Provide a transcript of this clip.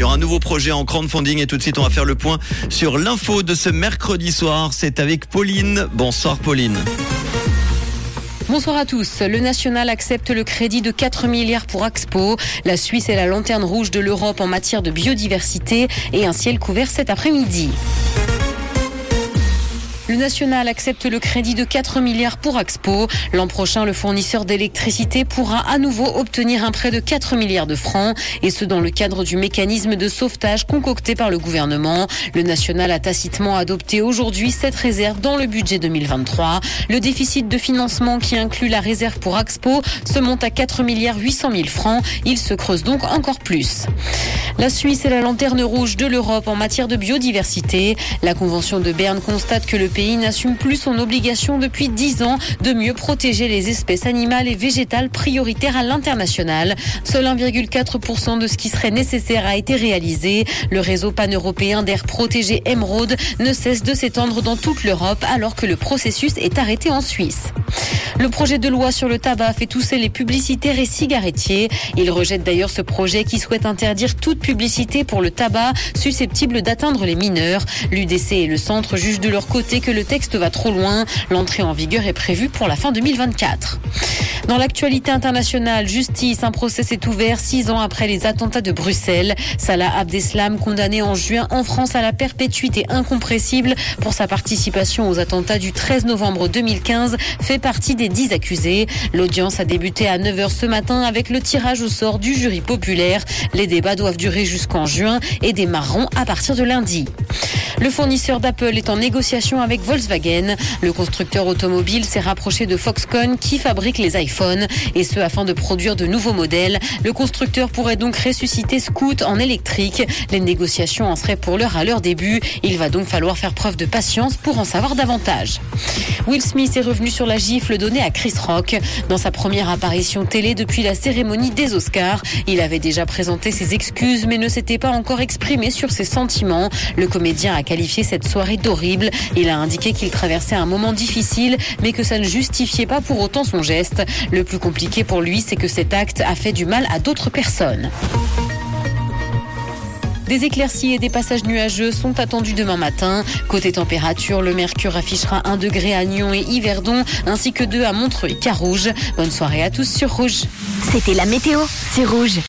Il y aura un nouveau projet en crowdfunding et tout de suite on va faire le point sur l'info de ce mercredi soir. C'est avec Pauline. Bonsoir Pauline. Bonsoir à tous. Le national accepte le crédit de 4 milliards pour Expo. La Suisse est la lanterne rouge de l'Europe en matière de biodiversité et un ciel couvert cet après-midi. Le national accepte le crédit de 4 milliards pour Expo. L'an prochain, le fournisseur d'électricité pourra à nouveau obtenir un prêt de 4 milliards de francs, et ce dans le cadre du mécanisme de sauvetage concocté par le gouvernement. Le national a tacitement adopté aujourd'hui cette réserve dans le budget 2023. Le déficit de financement qui inclut la réserve pour Expo se monte à 4 milliards 800 000 francs. Il se creuse donc encore plus. La Suisse est la lanterne rouge de l'Europe en matière de biodiversité. La Convention de Berne constate que le pays pays n'assume plus son obligation depuis 10 ans de mieux protéger les espèces animales et végétales prioritaires à l'international. Seul 1,4% de ce qui serait nécessaire a été réalisé. Le réseau pan-européen d'air protégé Emeraude ne cesse de s'étendre dans toute l'Europe alors que le processus est arrêté en Suisse. Le projet de loi sur le tabac fait tousser les publicitaires et cigarettiers. Il rejette d'ailleurs ce projet qui souhaite interdire toute publicité pour le tabac susceptible d'atteindre les mineurs. L'UDC et le centre jugent de leur côté le texte va trop loin. L'entrée en vigueur est prévue pour la fin 2024. Dans l'actualité internationale, justice, un procès s'est ouvert six ans après les attentats de Bruxelles. Salah Abdeslam, condamné en juin en France à la perpétuité incompressible pour sa participation aux attentats du 13 novembre 2015, fait partie des dix accusés. L'audience a débuté à 9h ce matin avec le tirage au sort du jury populaire. Les débats doivent durer jusqu'en juin et démarreront à partir de lundi. Le fournisseur d'Apple est en négociation avec Volkswagen. Le constructeur automobile s'est rapproché de Foxconn qui fabrique les iPhones et ce afin de produire de nouveaux modèles. Le constructeur pourrait donc ressusciter Scoot en électrique. Les négociations en seraient pour l'heure à leur début. Il va donc falloir faire preuve de patience pour en savoir davantage. Will Smith est revenu sur la gifle donnée à Chris Rock. Dans sa première apparition télé depuis la cérémonie des Oscars, il avait déjà présenté ses excuses mais ne s'était pas encore exprimé sur ses sentiments. Le comédien a qualifié cette soirée d'horrible. Il a indiqué qu'il traversait un moment difficile, mais que ça ne justifiait pas pour autant son geste. Le plus compliqué pour lui, c'est que cet acte a fait du mal à d'autres personnes. Des éclaircies et des passages nuageux sont attendus demain matin. Côté température, le mercure affichera 1 degré à Nyon et Yverdon, ainsi que 2 à Montreux et Carouge. Bonne soirée à tous sur Rouge. C'était la météo, c'est Rouge.